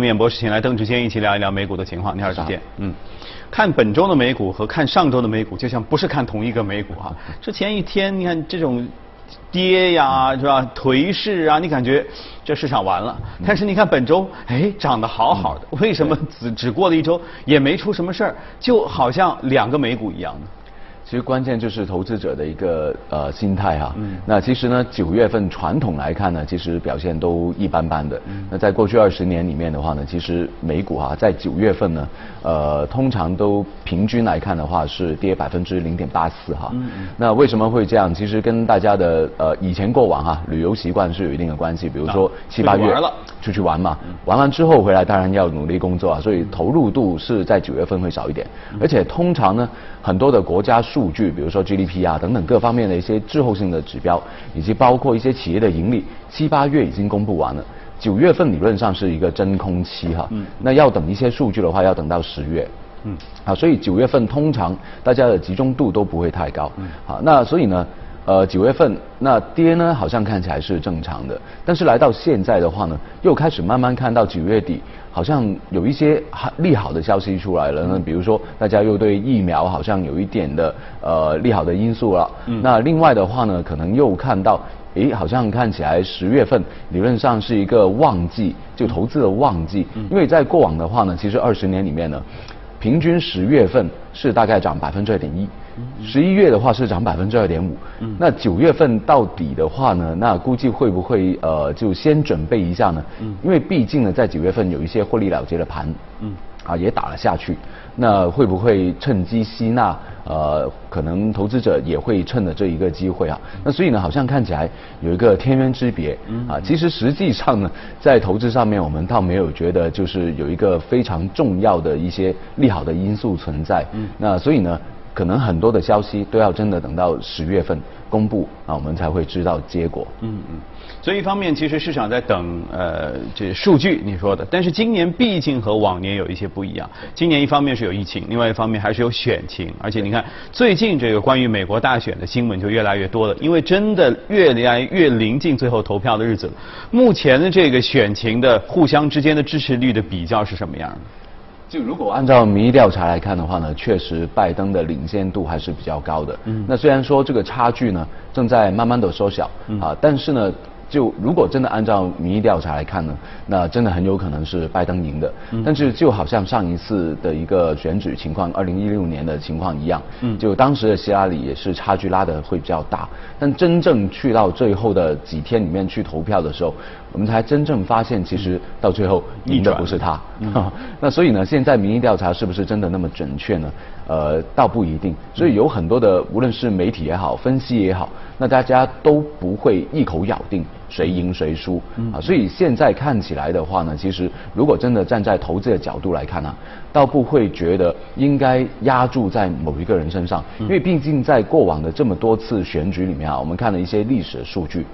面博士请来邓志坚一起聊一聊美股的情况。你好，志坚。嗯，看本周的美股和看上周的美股，就像不是看同一个美股啊。之前一天你看这种跌呀，是吧？颓势啊，你感觉这市场完了。但是你看本周，哎，涨得好好的，为什么只只过了一周也没出什么事儿，就好像两个美股一样呢？其实关键就是投资者的一个呃心态哈。嗯。那其实呢，九月份传统来看呢，其实表现都一般般的。嗯。那在过去二十年里面的话呢，其实美股哈在九月份呢，呃，通常都平均来看的话是跌百分之零点八四哈。嗯嗯。那为什么会这样？其实跟大家的呃以前过往哈旅游习惯是有一定的关系。比如说七八月出去玩嘛，玩完之后回来当然要努力工作啊，所以投入度是在九月份会少一点。而且通常呢，很多的国家数数据，比如说 GDP 啊等等各方面的一些滞后性的指标，以及包括一些企业的盈利，七八月已经公布完了，九月份理论上是一个真空期哈。嗯。那要等一些数据的话，要等到十月。嗯。啊，所以九月份通常大家的集中度都不会太高。嗯。好，那所以呢，呃，九月份那跌呢，好像看起来是正常的，但是来到现在的话呢，又开始慢慢看到九月底。好像有一些利好的消息出来了，那比如说大家又对疫苗好像有一点的呃利好的因素了。那另外的话呢，可能又看到，诶，好像看起来十月份理论上是一个旺季，就投资的旺季。因为在过往的话呢，其实二十年里面呢，平均十月份是大概涨百分之二点一。十一月的话是涨百分之二点五，那九月份到底的话呢？那估计会不会呃就先准备一下呢？因为毕竟呢在九月份有一些获利了结的盘，啊也打了下去，那会不会趁机吸纳？呃，可能投资者也会趁着这一个机会啊。那所以呢，好像看起来有一个天渊之别，啊，其实实际上呢，在投资上面我们倒没有觉得就是有一个非常重要的一些利好的因素存在。那所以呢？可能很多的消息都要真的等到十月份公布啊，我们才会知道结果。嗯嗯，所以一方面其实市场在等呃这数据你说的，但是今年毕竟和往年有一些不一样。今年一方面是有疫情，另外一方面还是有选情，而且你看最近这个关于美国大选的新闻就越来越多了，因为真的越来越临近最后投票的日子了。目前的这个选情的互相之间的支持率的比较是什么样的？就如果按照民意调查来看的话呢，确实拜登的领先度还是比较高的。嗯。那虽然说这个差距呢正在慢慢的缩小，啊，但是呢。就如果真的按照民意调查来看呢，那真的很有可能是拜登赢的。嗯但是就好像上一次的一个选举情况，二零一六年的情况一样，嗯就当时的希拉里也是差距拉的会比较大。但真正去到最后的几天里面去投票的时候，我们才真正发现，其实到最后赢的不是他。那所以呢，现在民意调查是不是真的那么准确呢？呃，倒不一定。所以有很多的，无论是媒体也好，分析也好。那大家都不会一口咬定谁赢谁输啊，所以现在看起来的话呢，其实如果真的站在投资的角度来看呢，倒不会觉得应该压注在某一个人身上，因为毕竟在过往的这么多次选举里面啊，我们看了一些历史数据，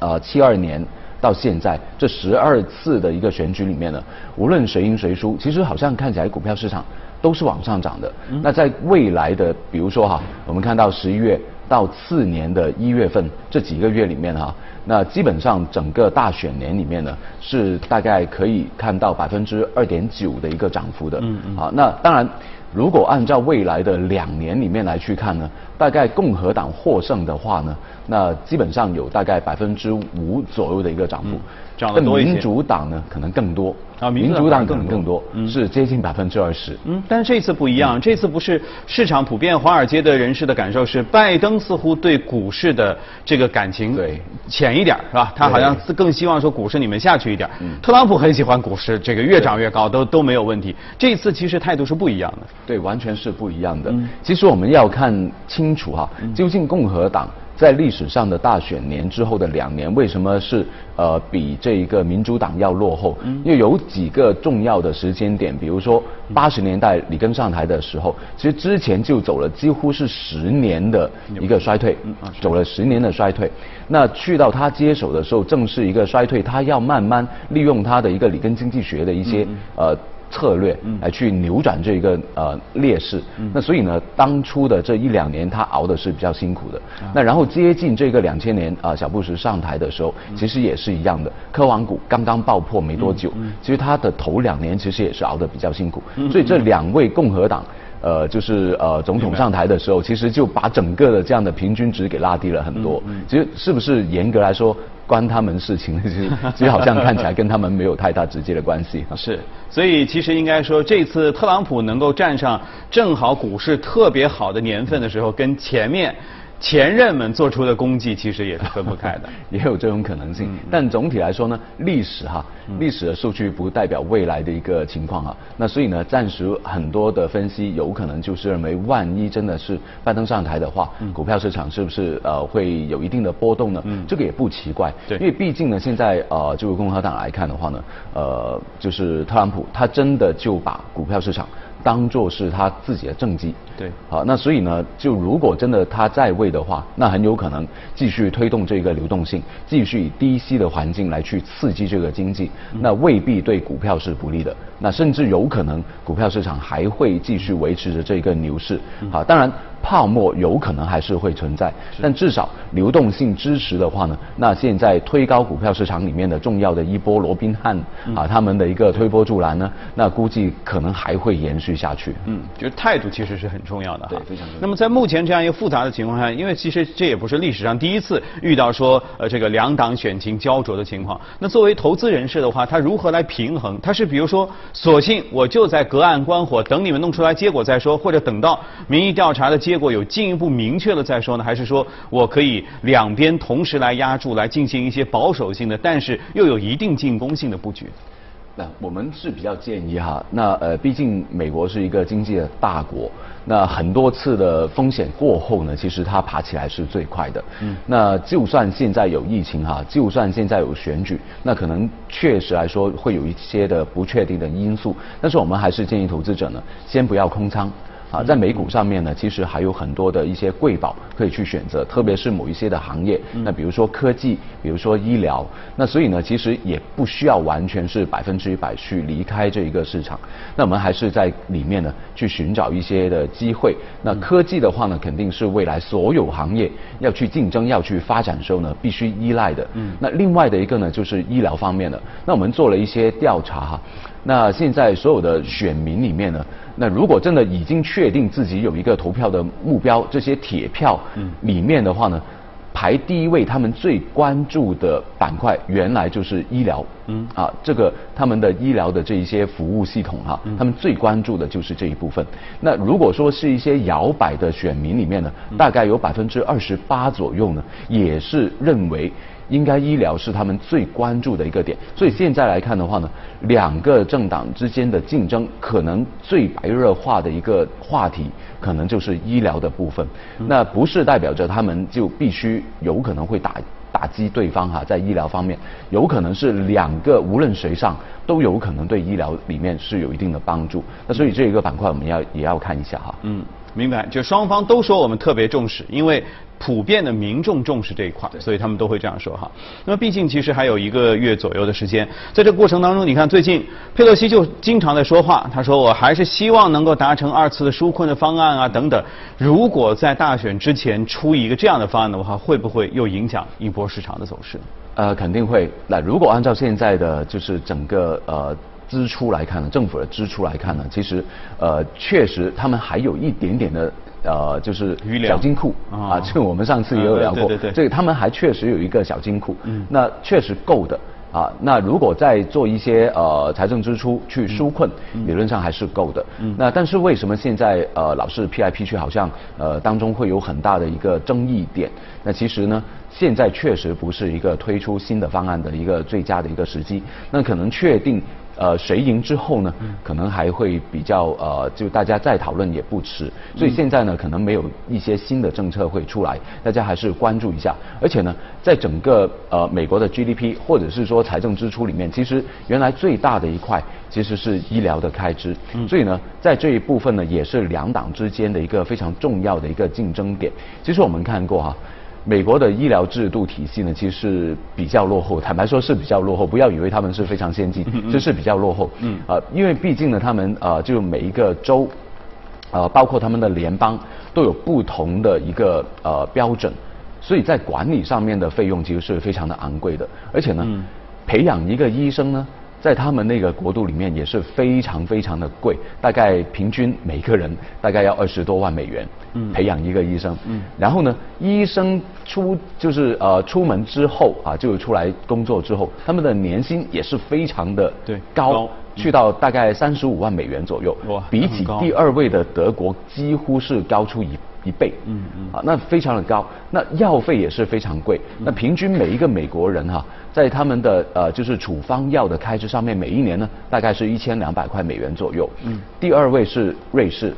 呃，七二年到现在这十二次的一个选举里面呢，无论谁赢谁输，其实好像看起来股票市场都是往上涨的。那在未来的，比如说哈，我们看到十一月。到次年的一月份这几个月里面哈，那基本上整个大选年里面呢，是大概可以看到百分之二点九的一个涨幅的。嗯嗯。好，那当然，如果按照未来的两年里面来去看呢，大概共和党获胜的话呢，那基本上有大概百分之五左右的一个涨幅。涨得多。民主党呢，可能更多。啊，民主党可能更多，是接近百分之二十。嗯，但是这次不一样，这次不是市场普遍，华尔街的人士的感受是，拜登似乎对股市的这个感情对浅一点，是吧？他好像更希望说股市你们下去一点。特朗普很喜欢股市，这个越涨越高都都没有问题。这次其实态度是不一样的。对，完全是不一样的。其实我们要看清楚哈，究竟共和党。在历史上的大选年之后的两年，为什么是呃比这一个民主党要落后？因为有几个重要的时间点，比如说八十年代里根上台的时候，其实之前就走了几乎是十年的一个衰退，走了十年的衰退。那去到他接手的时候，正是一个衰退，他要慢慢利用他的一个里根经济学的一些呃。策略来去扭转这一个呃劣势。那所以呢，当初的这一两年他熬的是比较辛苦的。那然后接近这个两千年啊，小布什上台的时候，其实也是一样的，科网股刚刚爆破没多久，其实他的头两年其实也是熬得比较辛苦。所以这两位共和党。呃，就是呃，总统上台的时候，其实就把整个的这样的平均值给拉低了很多。其实是不是严格来说关他们事情？其实其实好像看起来跟他们没有太大直接的关系。是，所以其实应该说，这次特朗普能够站上正好股市特别好的年份的时候，跟前面。前任们做出的功绩其实也是分不开的，也有这种可能性。但总体来说呢，历史哈，历史的数据不代表未来的一个情况啊。那所以呢，暂时很多的分析有可能就是认为，万一真的是拜登上台的话，股票市场是不是呃会有一定的波动呢？这个也不奇怪，因为毕竟呢，现在呃，就共和党来看的话呢，呃，就是特朗普他真的就把股票市场。当做是他自己的政绩，对，好，那所以呢，就如果真的他在位的话，那很有可能继续推动这个流动性，继续以低息的环境来去刺激这个经济，那未必对股票是不利的，那甚至有可能股票市场还会继续维持着这个牛市，好，当然。泡沫有可能还是会存在，但至少流动性支持的话呢，那现在推高股票市场里面的重要的一波罗宾汉啊，他们的一个推波助澜呢，那估计可能还会延续下去。嗯，就是态度其实是很重要的哈。对，非常重要。那么在目前这样一个复杂的情况下，因为其实这也不是历史上第一次遇到说呃这个两党选情焦灼的情况。那作为投资人士的话，他如何来平衡？他是比如说，索性我就在隔岸观火，等你们弄出来结果再说，或者等到民意调查的结。结果有进一步明确了再说呢，还是说我可以两边同时来压住，来进行一些保守性的，但是又有一定进攻性的布局？那我们是比较建议哈，那呃，毕竟美国是一个经济的大国，那很多次的风险过后呢，其实它爬起来是最快的。嗯。那就算现在有疫情哈，就算现在有选举，那可能确实来说会有一些的不确定的因素，但是我们还是建议投资者呢，先不要空仓。啊，在美股上面呢，其实还有很多的一些贵宝可以去选择，特别是某一些的行业，那比如说科技，比如说医疗，那所以呢，其实也不需要完全是百分之一百去离开这一个市场，那我们还是在里面呢去寻找一些的机会。那科技的话呢，肯定是未来所有行业要去竞争、要去发展的时候呢，必须依赖的。嗯。那另外的一个呢，就是医疗方面的。那我们做了一些调查哈，那现在所有的选民里面呢。那如果真的已经确定自己有一个投票的目标，这些铁票里面的话呢，排第一位，他们最关注的板块原来就是医疗，嗯，啊，这个他们的医疗的这一些服务系统哈，他们最关注的就是这一部分。那如果说是一些摇摆的选民里面呢，大概有百分之二十八左右呢，也是认为。应该医疗是他们最关注的一个点，所以现在来看的话呢，两个政党之间的竞争可能最白热化的一个话题，可能就是医疗的部分。那不是代表着他们就必须有可能会打打击对方哈，在医疗方面，有可能是两个无论谁上都有可能对医疗里面是有一定的帮助。那所以这一个板块我们要也要看一下哈。嗯，明白。就双方都说我们特别重视，因为。普遍的民众重视这一块，所以他们都会这样说哈。那么毕竟其实还有一个月左右的时间，在这个过程当中，你看最近佩洛西就经常在说话，他说我还是希望能够达成二次的纾困的方案啊等等。如果在大选之前出一个这样的方案的话，会不会又影响一波市场的走势？呃，肯定会。那如果按照现在的就是整个呃支出来看呢，政府的支出来看呢，其实呃确实他们还有一点点的。呃，就是小金库啊，这个我们上次也有聊过，这个他们还确实有一个小金库，那确实够的啊。那如果再做一些呃财政支出去纾困，理论上还是够的。那但是为什么现在呃老是 P I P 去好像呃当中会有很大的一个争议点？那其实呢，现在确实不是一个推出新的方案的一个最佳的一个时机。那可能确定。呃，谁赢之后呢？可能还会比较呃，就大家再讨论也不迟。所以现在呢，可能没有一些新的政策会出来，大家还是关注一下。而且呢，在整个呃美国的 GDP 或者是说财政支出里面，其实原来最大的一块其实是医疗的开支。所以呢，在这一部分呢，也是两党之间的一个非常重要的一个竞争点。其实我们看过哈。美国的医疗制度体系呢，其实是比较落后。坦白说是比较落后，不要以为他们是非常先进，这是比较落后。嗯。呃，因为毕竟呢，他们呃，就每一个州，呃，包括他们的联邦都有不同的一个呃标准，所以在管理上面的费用其实是非常的昂贵的。而且呢，培养一个医生呢。在他们那个国度里面也是非常非常的贵，大概平均每个人大概要二十多万美元，嗯，培养一个医生，嗯，然后呢，医生出就是呃出门之后啊，就出来工作之后，他们的年薪也是非常的对高，去到大概三十五万美元左右，哇，比起第二位的德国几乎是高出一。一倍，嗯嗯，啊，那非常的高，那药费也是非常贵，那平均每一个美国人哈，在他们的呃就是处方药的开支上面，每一年呢大概是一千两百块美元左右，嗯，第二位是瑞士，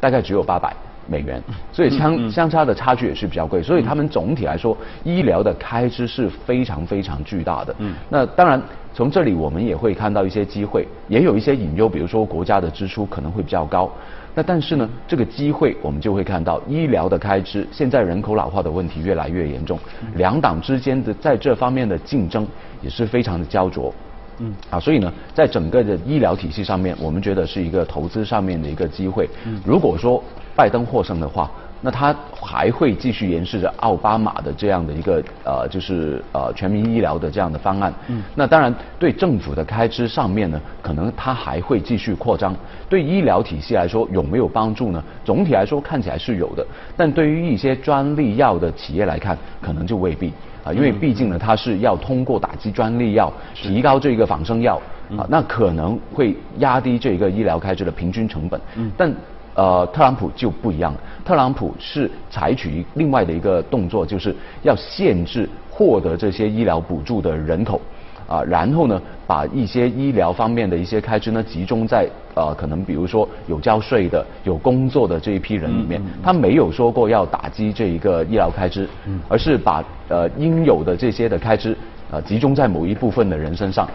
大概只有八百美元，所以相相差的差距也是比较贵，所以他们总体来说医疗的开支是非常非常巨大的，嗯，那当然从这里我们也会看到一些机会，也有一些隐忧，比如说国家的支出可能会比较高。那但是呢，这个机会我们就会看到医疗的开支，现在人口老化的问题越来越严重，两党之间的在这方面的竞争也是非常的焦灼。嗯，啊，所以呢，在整个的医疗体系上面，我们觉得是一个投资上面的一个机会。如果说拜登获胜的话。那他还会继续延续着奥巴马的这样的一个呃，就是呃全民医疗的这样的方案。嗯。那当然，对政府的开支上面呢，可能他还会继续扩张。对医疗体系来说有没有帮助呢？总体来说看起来是有的，但对于一些专利药的企业来看，可能就未必啊，因为毕竟呢，它是要通过打击专利药，提高这个仿生药啊，那可能会压低这个医疗开支的平均成本。嗯。但呃，特朗普就不一样，特朗普是采取另外的一个动作，就是要限制获得这些医疗补助的人口，啊，然后呢，把一些医疗方面的一些开支呢，集中在呃，可能比如说有交税的、有工作的这一批人里面，他没有说过要打击这一个医疗开支，而是把呃应有的这些的开支呃集中在某一部分的人身上。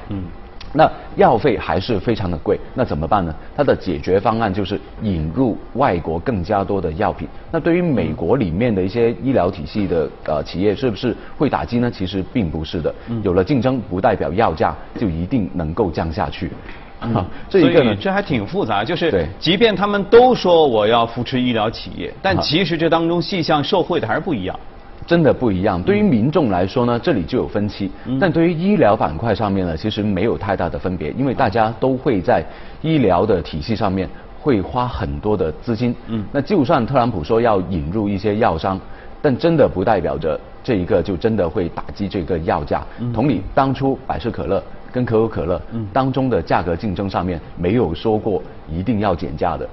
那药费还是非常的贵，那怎么办呢？它的解决方案就是引入外国更加多的药品。那对于美国里面的一些医疗体系的呃企业，是不是会打击呢？其实并不是的。有了竞争，不代表药价就一定能够降下去。这一个呢，这还挺复杂。就是，即便他们都说我要扶持医疗企业，但其实这当中细项受惠的还是不一样。真的不一样。对于民众来说呢，这里就有分歧；但对于医疗板块上面呢，其实没有太大的分别，因为大家都会在医疗的体系上面会花很多的资金。嗯，那就算特朗普说要引入一些药商，但真的不代表着这一个就真的会打击这个药价。同理，当初百事可乐跟可口可乐当中的价格竞争上面没有说过一定要减价的。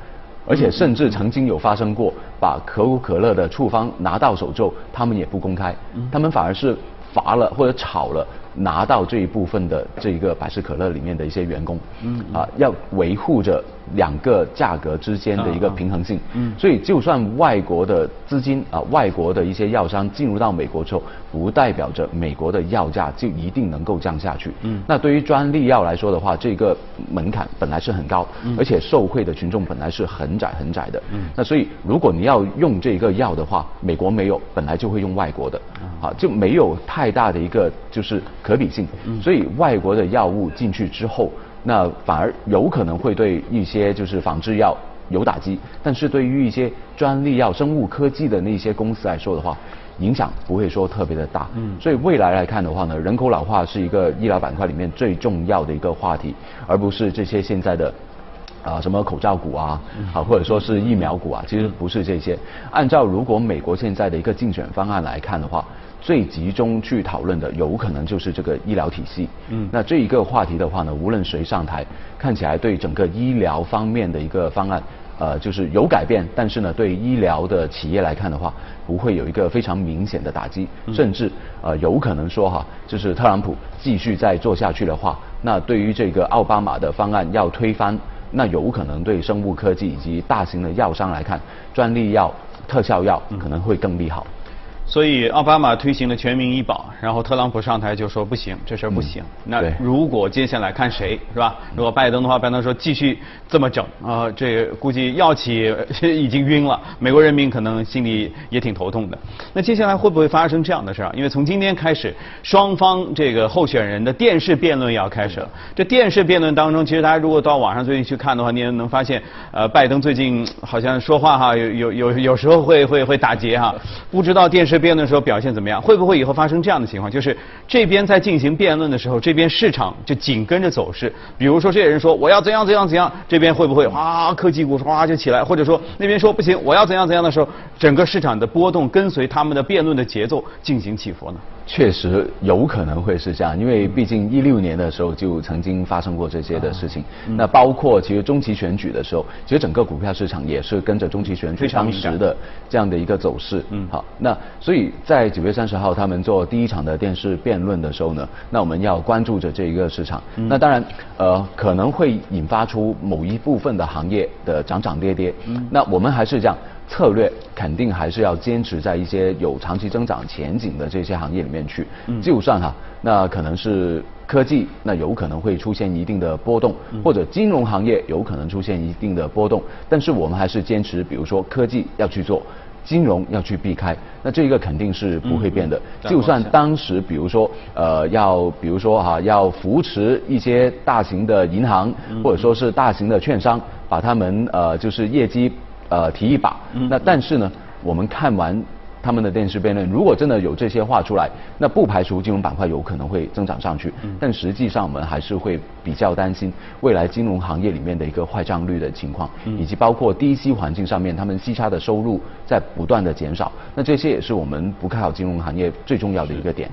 而且甚至曾经有发生过，把可口可乐的处方拿到手之后，他们也不公开，他们反而是罚了或者炒了。拿到这一部分的这一个百事可乐里面的一些员工，嗯啊，要维护着两个价格之间的一个平衡性，嗯，所以就算外国的资金啊，外国的一些药商进入到美国之后，不代表着美国的药价就一定能够降下去，嗯，那对于专利药来说的话，这个门槛本来是很高，而且受惠的群众本来是很窄很窄的，嗯，那所以如果你要用这个药的话，美国没有，本来就会用外国的，啊，就没有太大的一个就是。可比性，所以外国的药物进去之后，那反而有可能会对一些就是仿制药有打击，但是对于一些专利药、生物科技的那些公司来说的话，影响不会说特别的大。嗯，所以未来来看的话呢，人口老化是一个医疗板块里面最重要的一个话题，而不是这些现在的啊什么口罩股啊，啊或者说是疫苗股啊，其实不是这些。按照如果美国现在的一个竞选方案来看的话。最集中去讨论的，有可能就是这个医疗体系。嗯，那这一个话题的话呢，无论谁上台，看起来对整个医疗方面的一个方案，呃，就是有改变，但是呢，对医疗的企业来看的话，不会有一个非常明显的打击，甚至呃，有可能说哈，就是特朗普继续再做下去的话，那对于这个奥巴马的方案要推翻，那有可能对生物科技以及大型的药商来看，专利药、特效药可能会更利好。所以奥巴马推行了全民医保，然后特朗普上台就说不行，这事儿不行。那如果接下来看谁是吧？如果拜登的话，拜登说继续这么整啊、这估计药企呃已经晕了，美国人民可能心里也挺头痛的。那接下来会不会发生这样的事儿啊？因为从今天开始，双方这个候选人的电视辩论要开始了。这电视辩论当中，其实大家如果到网上最近去看的话，你也能发现，呃，拜登最近好像说话哈，有有有有时候会会会打结哈，不知道电视辩论的时候表现怎么样，会不会以后发生这样的情况，就是这边在进行辩论的时候，这边市场就紧跟着走势，比如说这些人说我要怎样怎样怎样，这边会不会哗科技股哗就起来，或者说那边说不行，我要怎样怎样的时候，整个市场的波动跟随他们的辩论的节奏进行起伏呢？确实有可能会是这样，因为毕竟一六年的时候就曾经发生过这些的事情。那包括其实中期选举的时候，其实整个股票市场也是跟着中期选举当时的这样的一个走势。嗯，好，那所以在九月三十号他们做第一场的电视辩论的时候呢，那我们要关注着这一个市场。那当然，呃，可能会引发出某一部分的行业的涨涨跌跌。嗯那我们还是这样。策略肯定还是要坚持在一些有长期增长前景的这些行业里面去。就算哈，那可能是科技，那有可能会出现一定的波动，或者金融行业有可能出现一定的波动，但是我们还是坚持，比如说科技要去做。金融要去避开，那这个肯定是不会变的。嗯就算当时，比如说，呃，要比如说哈、要扶持一些大型的银行，嗯或者说是大型的券商，把他们呃就是业绩呃提一把。嗯那但是呢，我们看完他们的电视辩论，如果真的有这些话出来，那不排除金融板块有可能会增长上去。嗯但实际上我们还是会比较担心未来金融行业里面的一个坏账率的情况，嗯以及包括低息环境上面他们息差的收入在不断的减少。那这些也是我们不看好金融行业最重要的一个点。